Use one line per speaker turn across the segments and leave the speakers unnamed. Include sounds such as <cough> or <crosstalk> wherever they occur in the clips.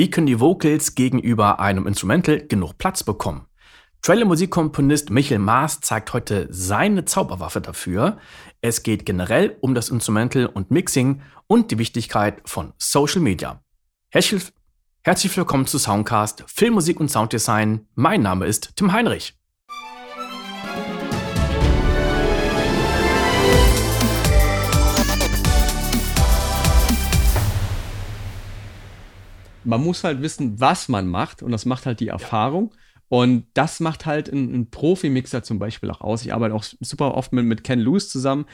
Wie können die Vocals gegenüber einem Instrumental genug Platz bekommen? Trailer-Musikkomponist Michael Maas zeigt heute seine Zauberwaffe dafür. Es geht generell um das Instrumental und Mixing und die Wichtigkeit von Social Media. Herzlich, herzlich willkommen zu Soundcast Filmmusik und Sounddesign. Mein Name ist Tim Heinrich.
Man muss halt wissen, was man macht und das macht halt die Erfahrung. Und das macht halt ein, ein Profi-Mixer zum Beispiel auch aus. Ich arbeite auch super oft mit, mit Ken Lewis zusammen.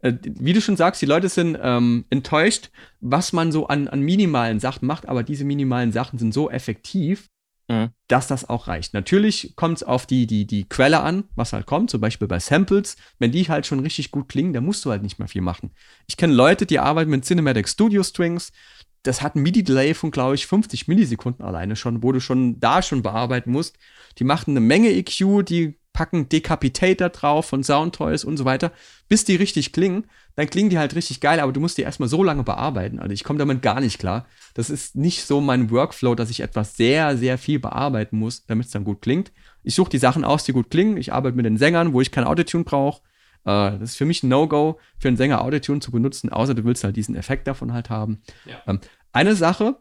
Äh, wie du schon sagst, die Leute sind ähm, enttäuscht, was man so an, an minimalen Sachen macht, aber diese minimalen Sachen sind so effektiv, mhm. dass das auch reicht. Natürlich kommt es auf die, die, die Quelle an, was halt kommt, zum Beispiel bei Samples. Wenn die halt schon richtig gut klingen, dann musst du halt nicht mehr viel machen. Ich kenne Leute, die arbeiten mit Cinematic Studio Strings, das hat ein MIDI-Delay von, glaube ich, 50 Millisekunden alleine schon, wo du schon da schon bearbeiten musst. Die machen eine Menge EQ, die packen Decapitator drauf von Soundtoys und so weiter, bis die richtig klingen. Dann klingen die halt richtig geil, aber du musst die erstmal so lange bearbeiten. Also ich komme damit gar nicht klar. Das ist nicht so mein Workflow, dass ich etwas sehr, sehr viel bearbeiten muss, damit es dann gut klingt. Ich suche die Sachen aus, die gut klingen. Ich arbeite mit den Sängern, wo ich kein Autotune brauche. Äh, das ist für mich ein No-Go, für einen Sänger Autotune zu benutzen, außer du willst halt diesen Effekt davon halt haben. Ja. Ähm, eine Sache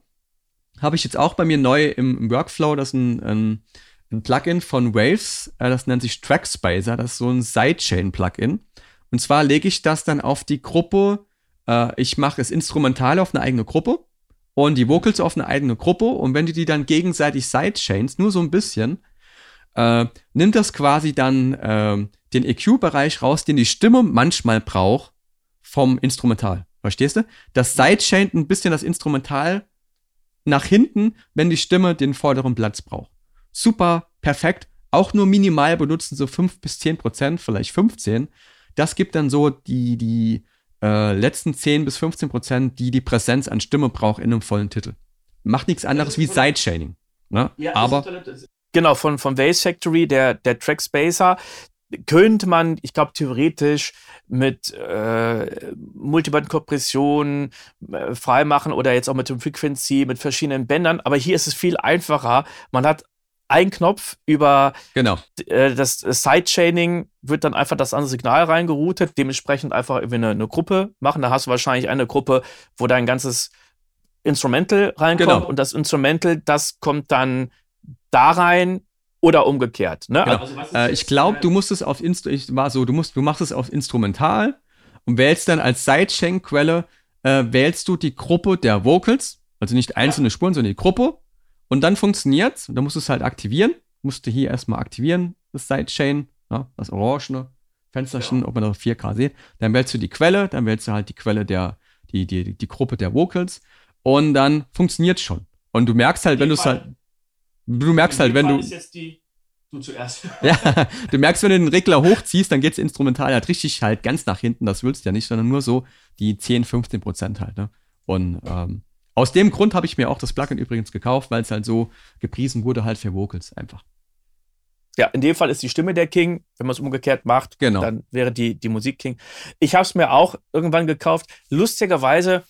habe ich jetzt auch bei mir neu im, im Workflow, das ist ein, ein, ein Plugin von Waves, äh, das nennt sich Trackspacer, das ist so ein Sidechain-Plugin. Und zwar lege ich das dann auf die Gruppe, äh, ich mache es instrumental auf eine eigene Gruppe und die Vocals auf eine eigene Gruppe und wenn du die dann gegenseitig sidechains, nur so ein bisschen, äh, nimmt das quasi dann äh, den EQ-Bereich raus, den die Stimme manchmal braucht vom Instrumental. Verstehst du? Das Sidechain ein bisschen das Instrumental nach hinten, wenn die Stimme den vorderen Platz braucht. Super, perfekt. Auch nur minimal benutzen, so 5 bis 10 Prozent, vielleicht 15. Das gibt dann so die, die äh, letzten 10 bis 15 Prozent, die die Präsenz an Stimme braucht in einem vollen Titel. Macht nichts anderes wie Sidechaining. Ne? Ja, Aber
Genau, von, von Vase Factory, der, der Track Spacer, könnte man, ich glaube, theoretisch mit äh, Multiband-Kompression äh, freimachen oder jetzt auch mit dem Frequency, mit verschiedenen Bändern. Aber hier ist es viel einfacher. Man hat einen Knopf über
genau.
äh, das Sidechaining, wird dann einfach das andere Signal reingeroutet, dementsprechend einfach irgendwie eine, eine, Gruppe machen. Da hast du wahrscheinlich eine Gruppe, wo dein ganzes Instrumental reinkommt genau. und das Instrumental, das kommt dann da rein oder umgekehrt. Ne?
Genau. Also, äh, ich glaube, du musst es auf Inst ich war so, du musst, du machst es auf Instrumental und wählst dann als Sidechain-Quelle äh, wählst du die Gruppe der Vocals, also nicht einzelne ja. Spuren, sondern die Gruppe. Und dann funktioniert's. Und dann musst du es halt aktivieren. Musst du hier erstmal aktivieren, das Sidechain, ja, das orangene Fensterchen, ja. ob man das 4K sieht. Dann wählst du die Quelle, dann wählst du halt die Quelle der, die, die, die Gruppe der Vocals. Und dann funktioniert's schon. Und du merkst halt, wenn du es halt, Du merkst halt, wenn du. Du zuerst. <laughs> ja, du merkst, wenn du den Regler hochziehst, dann geht's instrumental halt richtig halt ganz nach hinten. Das willst du ja nicht, sondern nur so die 10, 15 Prozent halt. Ne? Und ähm, aus dem Grund habe ich mir auch das Plugin übrigens gekauft, weil es halt so gepriesen wurde, halt für Vocals einfach.
Ja, in dem Fall ist die Stimme der King. Wenn man es umgekehrt macht, genau. dann wäre die, die Musik King. Ich habe es mir auch irgendwann gekauft. Lustigerweise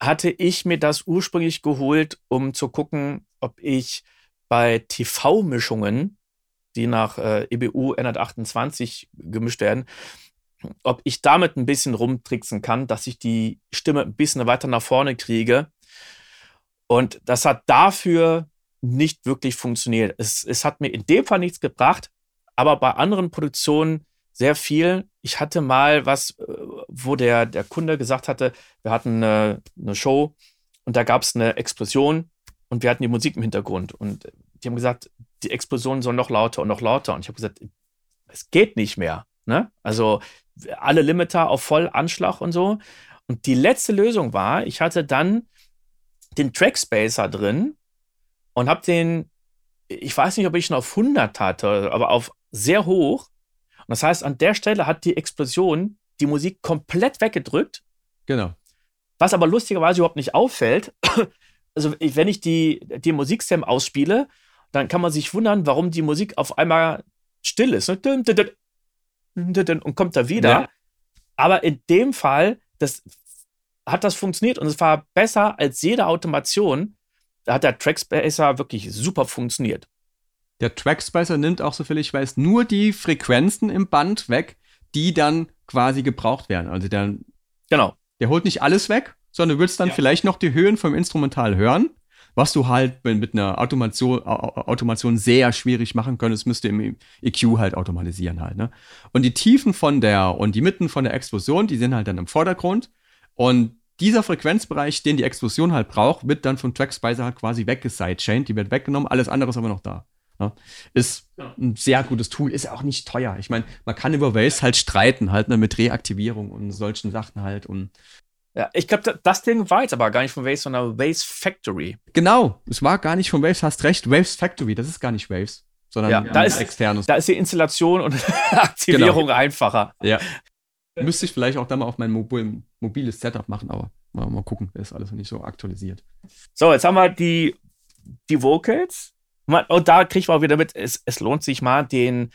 hatte ich mir das ursprünglich geholt, um zu gucken, ob ich bei TV-Mischungen, die nach äh, EBU 128 gemischt werden, ob ich damit ein bisschen rumtricksen kann, dass ich die Stimme ein bisschen weiter nach vorne kriege. Und das hat dafür nicht wirklich funktioniert. Es, es hat mir in dem Fall nichts gebracht, aber bei anderen Produktionen sehr viel. Ich hatte mal was, äh, wo der, der Kunde gesagt hatte, wir hatten eine, eine Show und da gab es eine Explosion und wir hatten die Musik im Hintergrund und die haben gesagt, die Explosionen sollen noch lauter und noch lauter. Und ich habe gesagt, es geht nicht mehr. Ne? Also alle Limiter auf Vollanschlag und so. Und die letzte Lösung war, ich hatte dann den Trackspacer drin und habe den, ich weiß nicht, ob ich ihn auf 100 hatte, aber auf sehr hoch. Und das heißt, an der Stelle hat die Explosion die Musik komplett weggedrückt.
Genau.
Was aber lustigerweise überhaupt nicht auffällt, also wenn ich die, die Musikstem ausspiele, dann kann man sich wundern, warum die Musik auf einmal still ist. Ne? Und kommt da wieder. Ja. Aber in dem Fall, das hat das funktioniert und es war besser als jede Automation, da hat der Trackspacer wirklich super funktioniert.
Der Trackspacer nimmt auch, soviel ich weiß, nur die Frequenzen im Band weg, die dann quasi gebraucht werden. Also der,
genau.
der holt nicht alles weg, sondern du willst dann ja. vielleicht noch die Höhen vom Instrumental hören, was du halt mit einer Automation, Automation sehr schwierig machen könntest, müsste im EQ halt automatisieren halt. Ne? Und die Tiefen von der und die Mitten von der Explosion, die sind halt dann im Vordergrund. Und dieser Frequenzbereich, den die Explosion halt braucht, wird dann vom Trackspicer halt quasi weggesidechaind, die wird weggenommen, alles andere ist aber noch da. Ja, ist ein sehr gutes Tool, ist auch nicht teuer. Ich meine, man kann über Waves halt streiten, halt ne, mit Reaktivierung und solchen Sachen halt. Und
ja, ich glaube, das Ding war jetzt aber gar nicht von Waves, sondern Waves Factory.
Genau, es war gar nicht von Waves, hast recht. Waves Factory, das ist gar nicht Waves, sondern
ja, da ist, externes. Da ist die Installation und <laughs> Aktivierung genau. einfacher.
Ja. Müsste ich vielleicht auch da mal auf mein mobil, mobiles Setup machen, aber mal, mal gucken, ist alles noch nicht so aktualisiert.
So, jetzt haben wir die, die Vocals. Und da kriegt man auch wieder mit, es, es lohnt sich mal, den,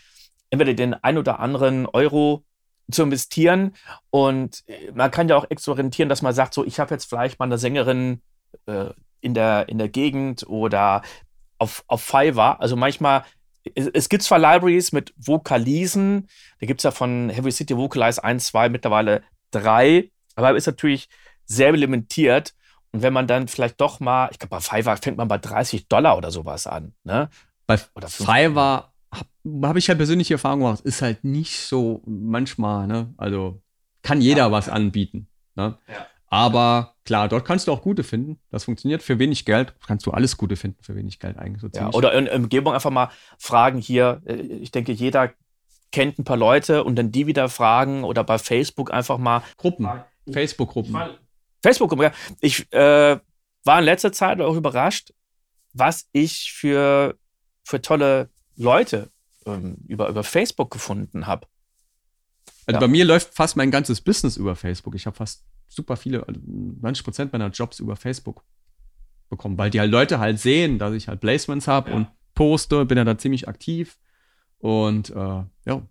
entweder den ein oder anderen Euro zu investieren. Und man kann ja auch experimentieren, dass man sagt, so, ich habe jetzt vielleicht mal eine Sängerin äh, in, der, in der Gegend oder auf, auf Fiverr. Also manchmal, es, es gibt zwar Libraries mit Vokalisen, da gibt es ja von Heavy City Vocalize 1, 2, mittlerweile 3, aber ist natürlich sehr limitiert. Und wenn man dann vielleicht doch mal, ich glaube, bei Fiverr fängt man bei 30 Dollar oder sowas an. Ne?
Bei oder Fiverr habe hab ich halt persönliche Erfahrung gemacht, ist halt nicht so manchmal, ne? Also kann jeder ja, was ja. anbieten. Ne? Ja. Aber klar, dort kannst du auch gute finden. Das funktioniert für wenig Geld. Kannst du alles Gute finden für wenig Geld eigentlich. So
ja, oder in der Umgebung einfach mal fragen hier. Äh, ich denke, jeder kennt ein paar Leute und dann die wieder fragen oder bei Facebook einfach mal.
Gruppen. Facebook-Gruppen.
Facebook-Gruppen, ja. Ich äh, war in letzter Zeit auch überrascht, was ich für, für tolle Leute ähm, über, über Facebook gefunden habe.
Also ja. bei mir läuft fast mein ganzes Business über Facebook. Ich habe fast super viele, 90 also Prozent meiner Jobs über Facebook bekommen, weil die halt Leute halt sehen, dass ich halt Placements habe ja. und poste, bin ja da ziemlich aktiv. Und äh, ja,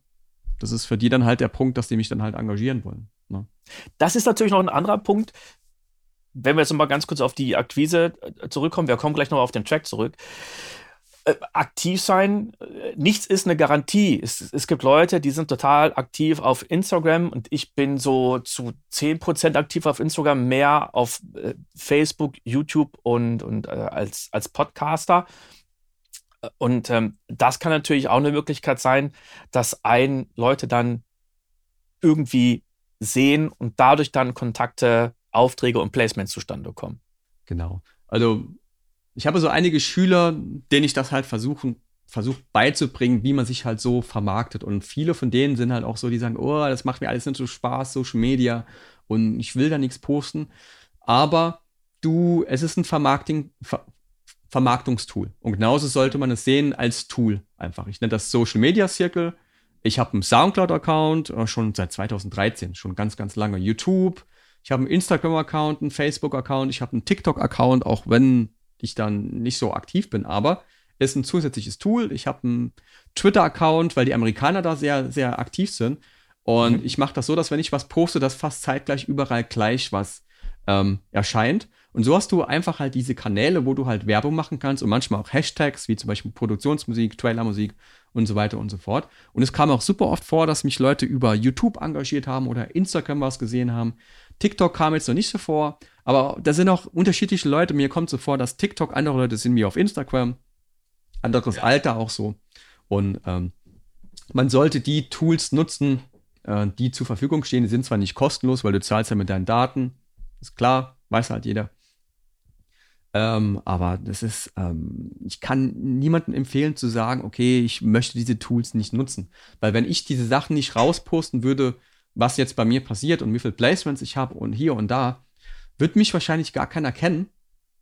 das ist für die dann halt der Punkt, dass die mich dann halt engagieren wollen. Ne?
Das ist natürlich noch ein anderer Punkt. Wenn wir jetzt noch mal ganz kurz auf die Akquise äh, zurückkommen, wir kommen gleich noch auf den Track zurück. Äh, aktiv sein, äh, nichts ist eine Garantie. Es, es, gibt Leute, die sind total aktiv auf Instagram und ich bin so zu 10% aktiv auf Instagram, mehr auf äh, Facebook, YouTube und, und äh, als, als Podcaster. Und ähm, das kann natürlich auch eine Möglichkeit sein, dass ein Leute dann irgendwie sehen und dadurch dann Kontakte, Aufträge und Placements zustande kommen.
Genau. Also ich habe so einige Schüler, denen ich das halt versuchen, versucht beizubringen, wie man sich halt so vermarktet. Und viele von denen sind halt auch so, die sagen, oh, das macht mir alles nicht so Spaß, Social Media und ich will da nichts posten. Aber du, es ist ein Vermarkting, Ver Vermarktungstool. Und genauso sollte man es sehen als Tool einfach. Ich nenne das Social Media Circle. Ich habe einen Soundcloud-Account, äh, schon seit 2013, schon ganz, ganz lange. YouTube. Ich habe einen Instagram-Account, einen Facebook-Account, ich habe einen TikTok-Account, auch wenn ich dann nicht so aktiv bin. Aber ist ein zusätzliches Tool. Ich habe einen Twitter-Account, weil die Amerikaner da sehr, sehr aktiv sind. Und mhm. ich mache das so, dass wenn ich was poste, dass fast zeitgleich überall gleich was ähm, erscheint. Und so hast du einfach halt diese Kanäle, wo du halt Werbung machen kannst und manchmal auch Hashtags, wie zum Beispiel Produktionsmusik, Trailermusik und so weiter und so fort. Und es kam auch super oft vor, dass mich Leute über YouTube engagiert haben oder Instagram was gesehen haben. TikTok kam jetzt noch nicht so vor, aber da sind auch unterschiedliche Leute. Mir kommt so vor, dass TikTok andere Leute sind wie auf Instagram, anderes ja. Alter auch so. Und ähm, man sollte die Tools nutzen, äh, die zur Verfügung stehen. Die sind zwar nicht kostenlos, weil du zahlst ja mit deinen Daten. Ist klar, weiß halt jeder. Ähm, aber das ist, ähm, ich kann niemandem empfehlen zu sagen, okay, ich möchte diese Tools nicht nutzen. Weil wenn ich diese Sachen nicht rausposten würde, was jetzt bei mir passiert und wie viele Placements ich habe und hier und da, wird mich wahrscheinlich gar keiner kennen.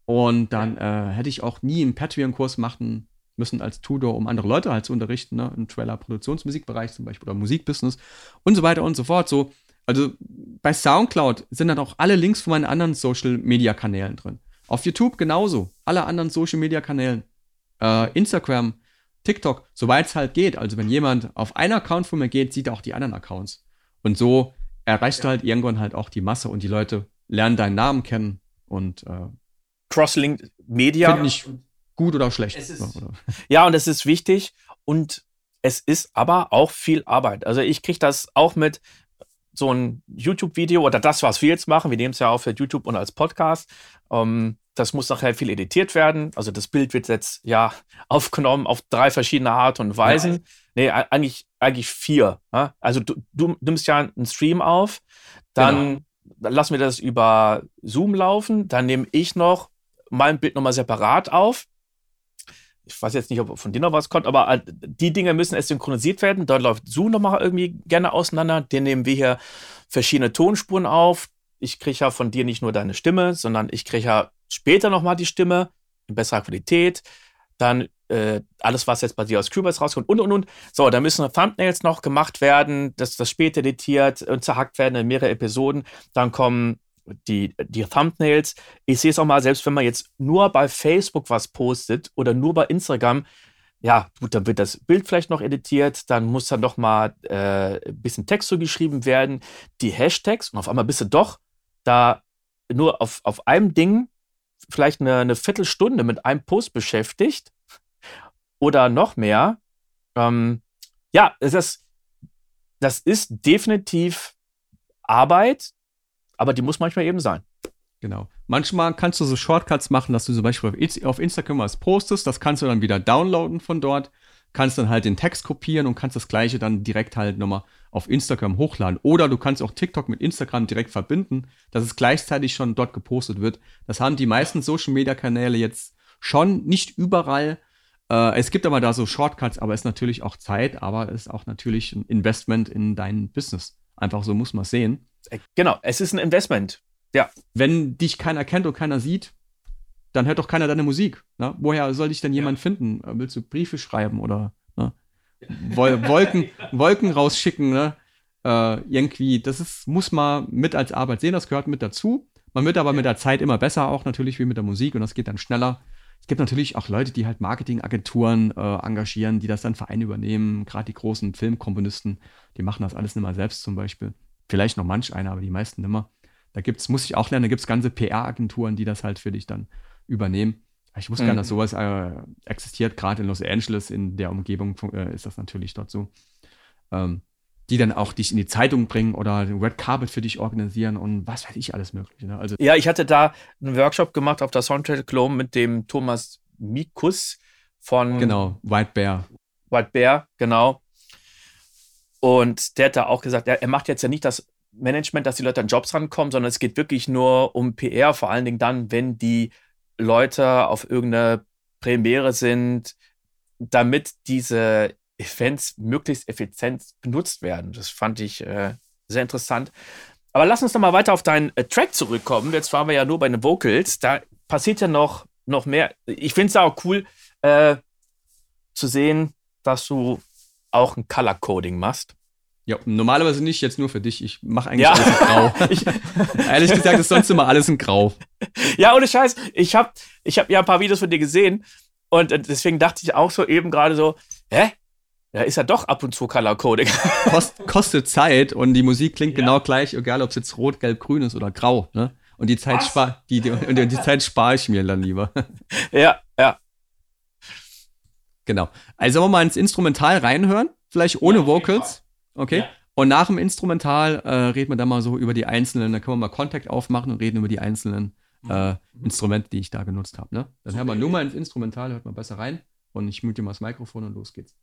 Und dann äh, hätte ich auch nie einen Patreon-Kurs machen müssen als Tutor, um andere Leute halt zu unterrichten, ne? im Trailer-Produktionsmusikbereich zum Beispiel oder Musikbusiness und so weiter und so fort. So, also bei Soundcloud sind dann auch alle Links von meinen anderen Social-Media-Kanälen drin. Auf YouTube genauso, alle anderen Social-Media-Kanälen. Äh, Instagram, TikTok, soweit es halt geht. Also wenn jemand auf einen Account von mir geht, sieht er auch die anderen Accounts. Und so erreichst ja. du halt irgendwann halt auch die Masse und die Leute lernen deinen Namen kennen und äh,
Crosslink Media.
Finde ich gut oder schlecht.
Ist, <laughs> ja, und es ist wichtig und es ist aber auch viel Arbeit. Also ich kriege das auch mit so ein YouTube-Video oder das, was wir jetzt machen. Wir nehmen es ja auch für YouTube und als Podcast. Ähm, das muss nachher viel editiert werden. Also das Bild wird jetzt ja <laughs> aufgenommen auf drei verschiedene Art und Weisen. Ja. Nee, eigentlich, eigentlich vier. Ja? Also du, du nimmst ja einen Stream auf, dann genau. lassen wir das über Zoom laufen, dann nehme ich noch mein Bild nochmal separat auf. Ich weiß jetzt nicht, ob von dir noch was kommt, aber die Dinge müssen erst synchronisiert werden. Dort läuft Zoom nochmal irgendwie gerne auseinander. Den nehmen wir hier verschiedene Tonspuren auf. Ich kriege ja von dir nicht nur deine Stimme, sondern ich kriege ja später nochmal die Stimme in besserer Qualität. Dann äh, alles, was jetzt bei dir aus Cubase rauskommt und und und. So, da müssen Thumbnails noch gemacht werden, dass das später editiert und zerhackt werden in mehrere Episoden. Dann kommen die, die Thumbnails. Ich sehe es auch mal, selbst wenn man jetzt nur bei Facebook was postet oder nur bei Instagram, ja, gut, dann wird das Bild vielleicht noch editiert, dann muss dann noch mal äh, ein bisschen Text so geschrieben werden, die Hashtags und auf einmal bist du doch da nur auf, auf einem Ding vielleicht eine, eine Viertelstunde mit einem Post beschäftigt oder noch mehr. Ähm, ja, das, das ist definitiv Arbeit, aber die muss manchmal eben sein.
Genau. Manchmal kannst du so Shortcuts machen, dass du zum Beispiel auf Instagram was postest, das kannst du dann wieder downloaden von dort, kannst dann halt den Text kopieren und kannst das gleiche dann direkt halt nochmal auf Instagram hochladen. Oder du kannst auch TikTok mit Instagram direkt verbinden, dass es gleichzeitig schon dort gepostet wird. Das haben die meisten Social Media Kanäle jetzt schon, nicht überall. Äh, es gibt aber da so Shortcuts, aber es ist natürlich auch Zeit, aber es ist auch natürlich ein Investment in dein Business. Einfach so muss man es sehen.
Äh, genau, es ist ein Investment. Ja.
Wenn dich keiner kennt und keiner sieht, dann hört doch keiner deine Musik. Ne? Woher soll dich denn jemand ja. finden? Äh, willst du Briefe schreiben oder ne? <laughs> Wol Wolken, Wolken rausschicken? Ne? Äh, irgendwie, das ist, muss man mit als Arbeit sehen, das gehört mit dazu. Man wird aber ja. mit der Zeit immer besser, auch natürlich wie mit der Musik und das geht dann schneller. Es gibt natürlich auch Leute, die halt Marketingagenturen äh, engagieren, die das dann Vereine übernehmen. Gerade die großen Filmkomponisten, die machen das alles nicht mal selbst zum Beispiel. Vielleicht noch manch einer, aber die meisten nimmer. Da gibt's, muss ich auch lernen, da gibt es ganze PR-Agenturen, die das halt für dich dann übernehmen. Ich wusste mhm. gar nicht, dass sowas äh, existiert. Gerade in Los Angeles, in der Umgebung äh, ist das natürlich dort so. Ähm, die dann auch dich in die Zeitung bringen oder den Red Carpet für dich organisieren und was weiß ich alles mögliche. Ne?
Also ja, ich hatte da einen Workshop gemacht auf der Soundtrack Clone mit dem Thomas Mikus von
Genau, White Bear.
White Bear, genau. Und der hat da auch gesagt, er, er macht jetzt ja nicht das Management, dass die Leute an Jobs rankommen, sondern es geht wirklich nur um PR, vor allen Dingen dann, wenn die Leute auf irgendeine Premiere sind, damit diese Events möglichst effizient benutzt werden. Das fand ich äh, sehr interessant. Aber lass uns noch mal weiter auf deinen äh, Track zurückkommen. Jetzt waren wir ja nur bei den Vocals. Da passiert ja noch, noch mehr. Ich finde es auch cool äh, zu sehen, dass du auch ein Color Coding machst.
Ja, normalerweise nicht, jetzt nur für dich. Ich mache eigentlich ja. alles in Grau. <laughs> ich, ehrlich gesagt ist sonst immer alles in Grau.
Ja, ohne Scheiß. Ich habe ich hab ja ein paar Videos von dir gesehen und äh, deswegen dachte ich auch so eben gerade so, hä? Ja, ist ja doch ab und zu Color Coding. <laughs>
Kost, kostet Zeit und die Musik klingt ja. genau gleich, egal ob es jetzt rot, gelb, grün ist oder grau. Ne? Und die Zeit spare die, die, die, die Zeit spare ich mir dann lieber.
Ja, ja.
Genau. Also wollen wir mal ins Instrumental reinhören, vielleicht ohne ja, Vocals. Okay. Ja. Und nach dem Instrumental äh, reden wir dann mal so über die einzelnen, dann können wir mal Kontakt aufmachen und reden über die einzelnen mhm. äh, Instrumente, die ich da genutzt habe. Ne? Dann hören wir nur mal ins Instrumental, hört mal besser rein. Und ich mute mal das Mikrofon und los geht's.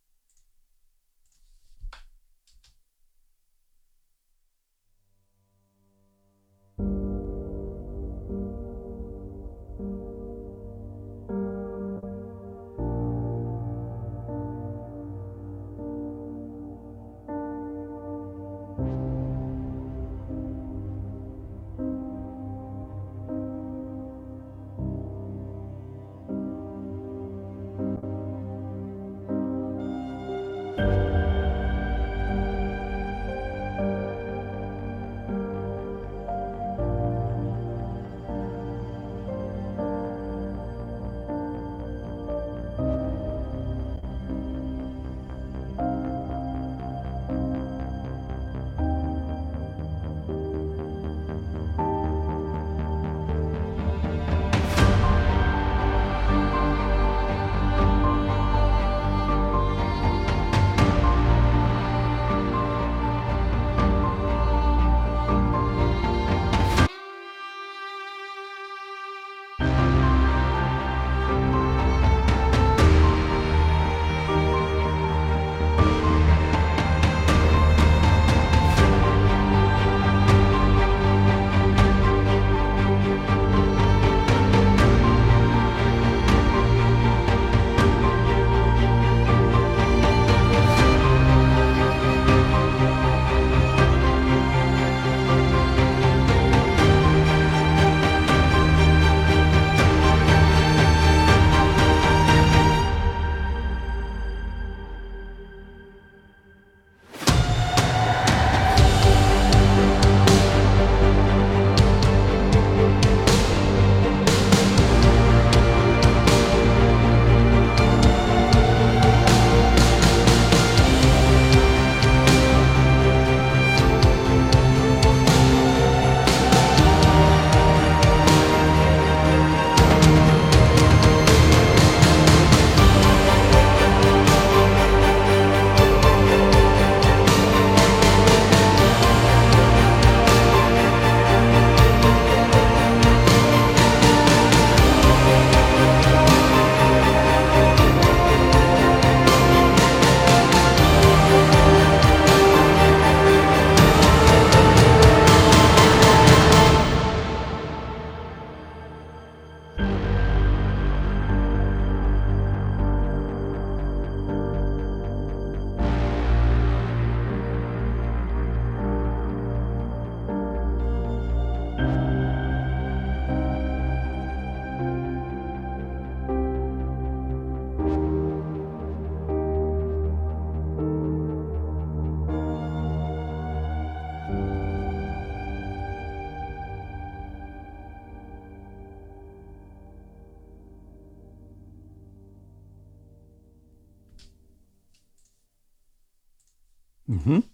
Mhm.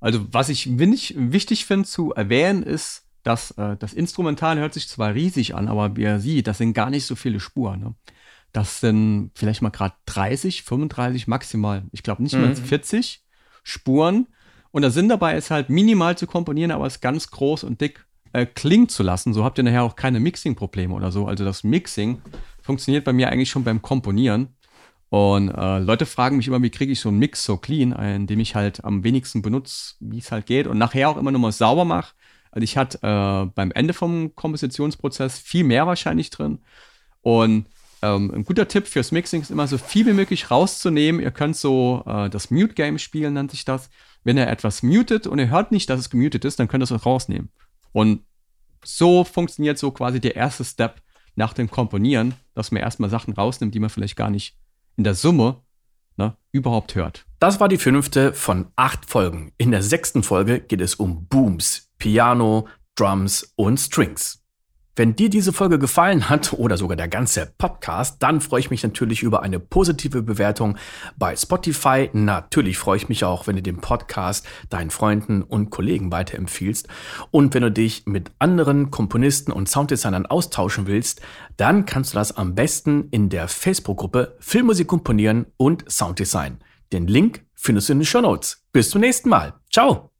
Also, was ich wichtig finde zu erwähnen, ist, dass äh, das Instrumental hört sich zwar riesig an, aber wie ihr sieht, das sind gar nicht so viele Spuren. Ne? Das sind vielleicht mal gerade 30, 35 maximal. Ich glaube nicht mhm. mehr 40 Spuren. Und der Sinn dabei ist halt minimal zu komponieren, aber es ganz groß und dick äh, klingen zu lassen. So habt ihr nachher auch keine Mixing-Probleme oder so. Also das Mixing funktioniert bei mir eigentlich schon beim Komponieren. Und äh, Leute fragen mich immer, wie kriege ich so einen Mix so clean, indem ich halt am wenigsten benutze, wie es halt geht und nachher auch immer nochmal sauber mache. Also ich hatte äh, beim Ende vom Kompositionsprozess viel mehr wahrscheinlich drin. Und ähm, ein guter Tipp fürs Mixing ist immer so viel wie möglich rauszunehmen. Ihr könnt so äh, das Mute-Game spielen, nennt sich das. Wenn ihr etwas mutet und ihr hört nicht, dass es gemutet ist, dann könnt ihr es rausnehmen. Und so funktioniert so quasi der erste Step nach dem Komponieren, dass man erstmal Sachen rausnimmt, die man vielleicht gar nicht in der Summe ne, überhaupt hört.
Das war die fünfte von acht Folgen. In der sechsten Folge geht es um Booms, Piano, Drums und Strings. Wenn dir diese Folge gefallen hat oder sogar der ganze Podcast, dann freue ich mich natürlich über eine positive Bewertung bei Spotify. Natürlich freue ich mich auch, wenn du den Podcast deinen Freunden und Kollegen weiterempfiehlst. Und wenn du dich mit anderen Komponisten und Sounddesignern austauschen willst, dann kannst du das am besten in der Facebook-Gruppe Filmmusik komponieren und Sounddesign. Den Link findest du in den Show Notes. Bis zum nächsten Mal. Ciao!